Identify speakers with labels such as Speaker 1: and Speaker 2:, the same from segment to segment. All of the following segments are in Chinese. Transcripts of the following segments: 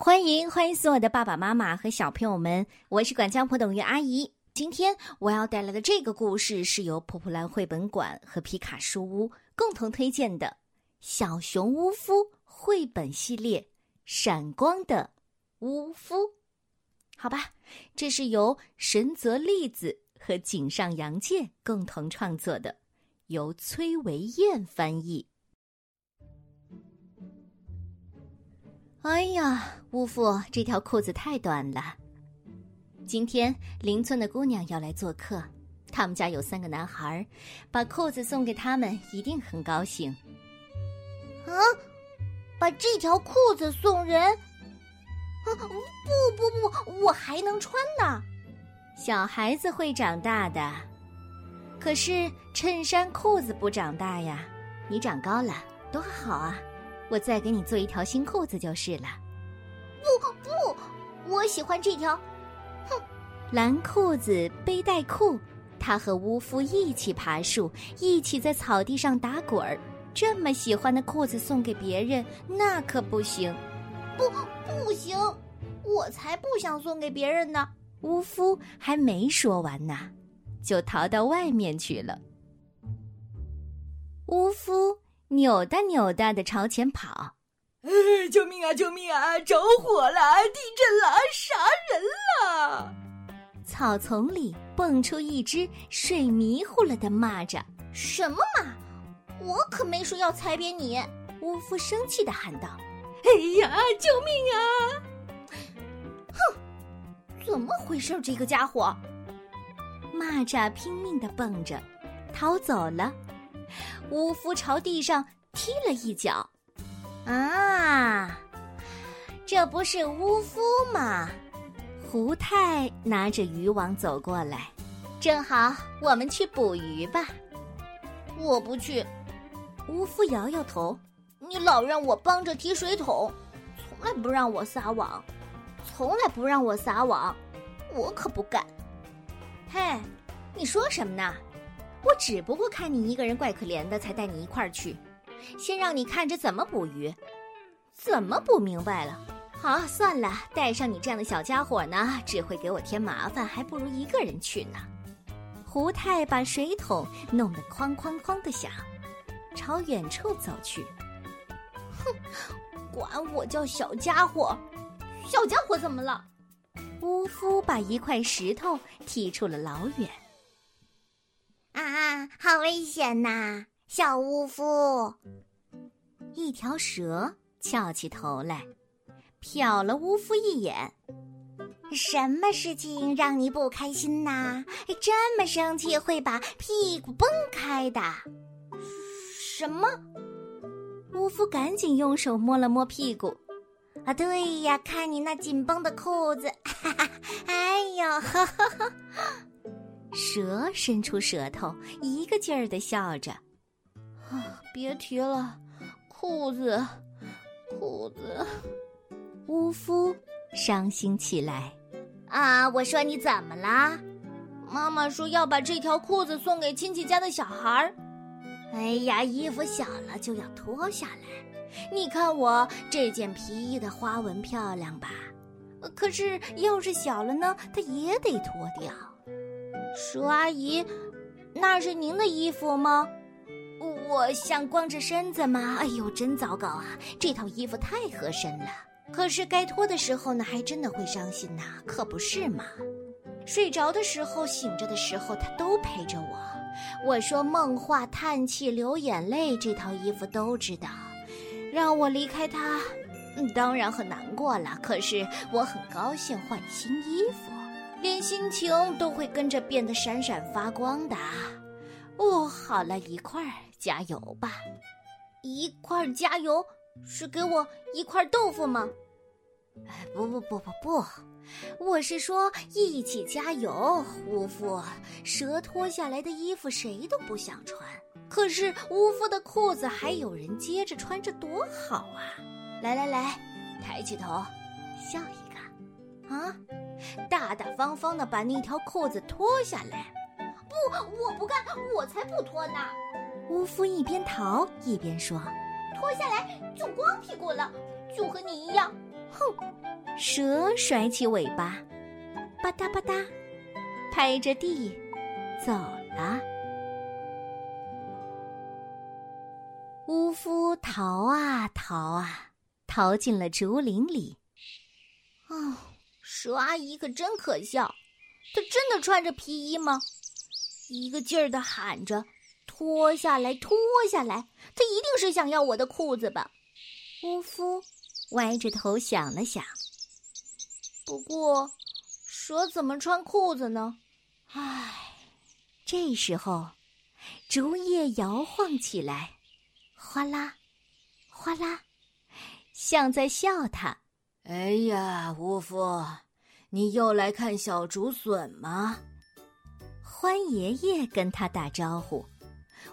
Speaker 1: 欢迎欢迎所有的爸爸妈妈和小朋友们，我是管家婆董玉阿姨。今天我要带来的这个故事是由普普兰绘本馆和皮卡书屋共同推荐的《小熊巫夫》绘本系列《闪光的巫夫》。好吧，这是由神泽利子和井上洋介共同创作的，由崔维燕翻译。哎呀，巫父，这条裤子太短了。今天邻村的姑娘要来做客，他们家有三个男孩，把裤子送给他们，一定很高兴。
Speaker 2: 啊，把这条裤子送人？啊，不不不，我还能穿呢。
Speaker 1: 小孩子会长大的，可是衬衫裤子不长大呀。你长高了，多好啊！我再给你做一条新裤子就是了。
Speaker 2: 不不，我喜欢这条。哼，
Speaker 1: 蓝裤子背带裤，他和巫夫一起爬树，一起在草地上打滚儿。这么喜欢的裤子送给别人，那可不行。
Speaker 2: 不，不行，我才不想送给别人呢。
Speaker 1: 巫夫还没说完呢，就逃到外面去了。巫夫。扭哒扭哒的朝前跑，
Speaker 3: 救命啊！救命啊！着火了！地震了！杀人了！
Speaker 1: 草丛里蹦出一只睡迷糊了的蚂蚱。
Speaker 2: 什么嘛！我可没说要踩扁你！
Speaker 1: 巫夫生气的喊道：“
Speaker 3: 哎呀，救命啊！”
Speaker 2: 哼，怎么回事？这个家伙！
Speaker 1: 蚂蚱拼命的蹦着，逃走了。巫夫朝地上踢了一脚，啊，这不是巫夫吗？胡太拿着渔网走过来，正好我们去捕鱼吧。
Speaker 2: 我不去。
Speaker 1: 巫夫摇摇头，
Speaker 2: 你老让我帮着提水桶，从来不让我撒网，从来不让我撒网，我可不干。
Speaker 1: 嘿，你说什么呢？我只不过看你一个人怪可怜的，才带你一块儿去，先让你看着怎么捕鱼。怎么捕明白了？好，算了，带上你这样的小家伙呢，只会给我添麻烦，还不如一个人去呢。胡太把水桶弄得哐哐哐的响，朝远处走去。
Speaker 2: 哼，管我叫小家伙，小家伙怎么了？
Speaker 1: 巫夫把一块石头踢出了老远。
Speaker 2: 啊，好危险呐！小巫夫，
Speaker 1: 一条蛇翘起头来，瞟了巫夫一眼。
Speaker 2: 什么事情让你不开心呐？这么生气会把屁股崩开的？什么？
Speaker 1: 巫夫赶紧用手摸了摸屁股。
Speaker 2: 啊，对呀，看你那紧绷的裤子，哈 哈，哎呦，哈哈哈。
Speaker 1: 蛇伸出舌头，一个劲儿的笑着。
Speaker 2: 啊，别提了，裤子，裤子。
Speaker 1: 巫夫伤心起来。
Speaker 2: 啊，我说你怎么啦？妈妈说要把这条裤子送给亲戚家的小孩儿。哎呀，衣服小了就要脱下来。你看我这件皮衣的花纹漂亮吧？可是要是小了呢，它也得脱掉。蛇阿姨，那是您的衣服吗？我想光着身子吗？哎呦，真糟糕啊！这套衣服太合身了，可是该脱的时候呢，还真的会伤心呐，可不是嘛？睡着的时候，醒着的时候，他都陪着我。我说梦话、叹气、流眼泪，这套衣服都知道。让我离开他，当然很难过了。可是我很高兴换新衣服。连心情都会跟着变得闪闪发光的，哦，好了，一块儿加油吧！一块儿加油是给我一块豆腐吗？哎，不不不不不，我是说一起加油，巫夫。蛇脱下来的衣服谁都不想穿，可是巫夫的裤子还有人接着穿着，多好啊！来来来，抬起头，笑一个，啊！大大方方的把那条裤子脱下来，不，我不干，我才不脱呢！
Speaker 1: 巫夫一边逃一边说：“
Speaker 2: 脱下来就光屁股了，就和你一样。
Speaker 1: 哼，蛇甩起尾巴，吧嗒吧嗒，拍着地走了。乌夫逃啊逃啊，逃进了竹林里。
Speaker 2: 哦，蛇阿姨可真可笑，她真的穿着皮衣吗？一个劲儿的喊着：“脱下来，脱下来！”她一定是想要我的裤子吧？
Speaker 1: 乌夫歪着头想了想。
Speaker 2: 不过，蛇怎么穿裤子呢？
Speaker 1: 唉，这时候，竹叶摇晃起来。哗啦，哗啦，像在笑他。
Speaker 3: 哎呀，乌夫，你又来看小竹笋吗？
Speaker 1: 欢爷爷跟他打招呼。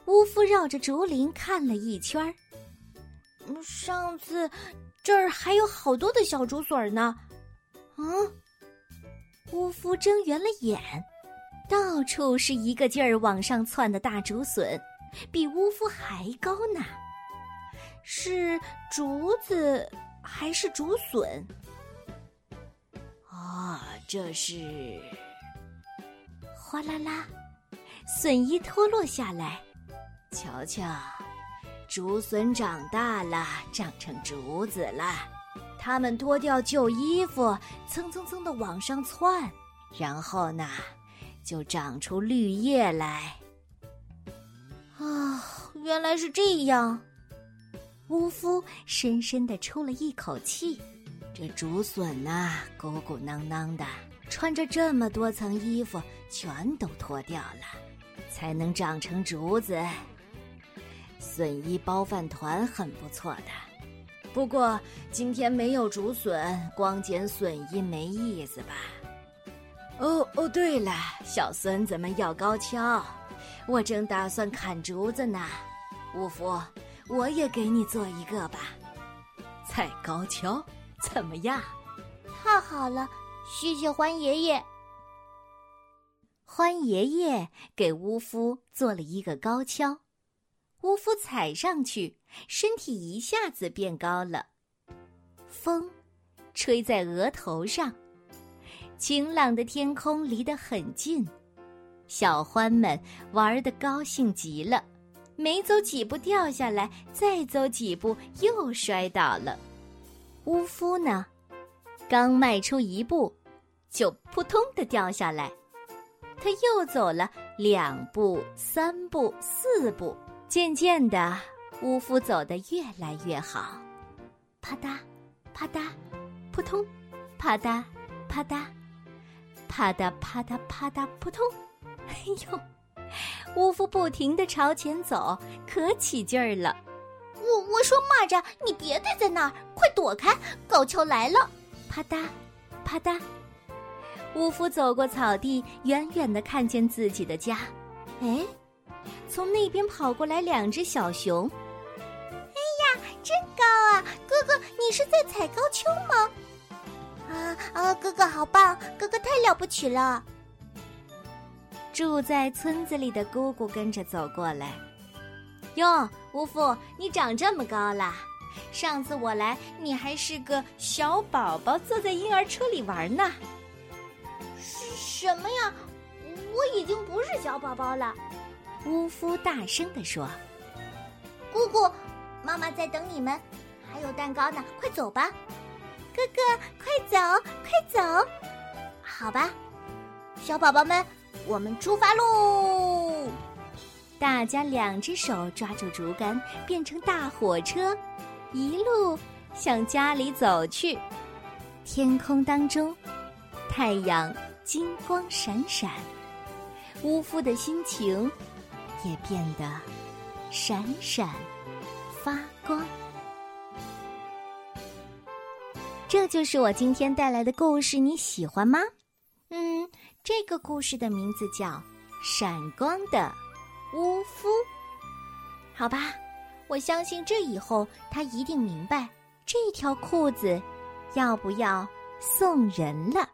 Speaker 1: 乌夫绕着竹林看了一圈儿。
Speaker 2: 上次这儿还有好多的小竹笋呢。
Speaker 1: 嗯，乌夫睁圆了眼，到处是一个劲儿往上窜的大竹笋。比乌夫还高呢，是竹子还是竹笋？
Speaker 3: 啊，这是！
Speaker 1: 哗啦啦，笋衣脱落下来，
Speaker 3: 瞧瞧，竹笋长大了，长成竹子了。它们脱掉旧衣服，蹭蹭蹭的往上窜，然后呢，就长出绿叶来。
Speaker 2: 啊，原来是这样！
Speaker 1: 巫夫深深的出了一口气。
Speaker 3: 这竹笋呐，鼓鼓囊囊的，穿着这么多层衣服，全都脱掉了，才能长成竹子。笋衣包饭团很不错的，不过今天没有竹笋，光捡笋衣没意思吧？哦哦，对了，小孙子们要高跷。我正打算砍竹子呢，乌夫，我也给你做一个吧。踩高跷怎么样？
Speaker 2: 太好了，谢谢欢爷爷。
Speaker 1: 欢爷爷给巫夫做了一个高跷，巫夫踩上去，身体一下子变高了。风吹在额头上，晴朗的天空离得很近。小欢们玩的高兴极了，没走几步掉下来，再走几步又摔倒了。乌夫呢，刚迈出一步，就扑通的掉下来。他又走了两步、三步、四步，渐渐的，乌夫走得越来越好。啪嗒，啪嗒，扑通，啪嗒，啪嗒，啪嗒啪嗒啪嗒扑通。哎呦！乌夫不停的朝前走，可起劲儿了。
Speaker 2: 我我说蚂蚱，你别待在那儿，快躲开！高跷来了！
Speaker 1: 啪嗒，啪嗒。乌夫走过草地，远远的看见自己的家。哎，从那边跑过来两只小熊。
Speaker 2: 哎呀，真高啊！哥哥，你是在踩高跷吗？啊啊，哥哥好棒！哥哥太了不起了！
Speaker 1: 住在村子里的姑姑跟着走过来，哟，乌夫，你长这么高了！上次我来，你还是个小宝宝，坐在婴儿车里玩呢。
Speaker 2: 是什么呀？我已经不是小宝宝了。
Speaker 1: 乌夫大声地说：“
Speaker 2: 姑姑，妈妈在等你们，还有蛋糕呢，快走吧！哥哥，快走，快走！好吧，小宝宝们。”我们出发喽！
Speaker 1: 大家两只手抓住竹竿，变成大火车，一路向家里走去。天空当中，太阳金光闪闪，巫夫的心情也变得闪闪发光。这就是我今天带来的故事，你喜欢吗？嗯。这个故事的名字叫《闪光的乌夫》。好吧，我相信这以后他一定明白这条裤子要不要送人了。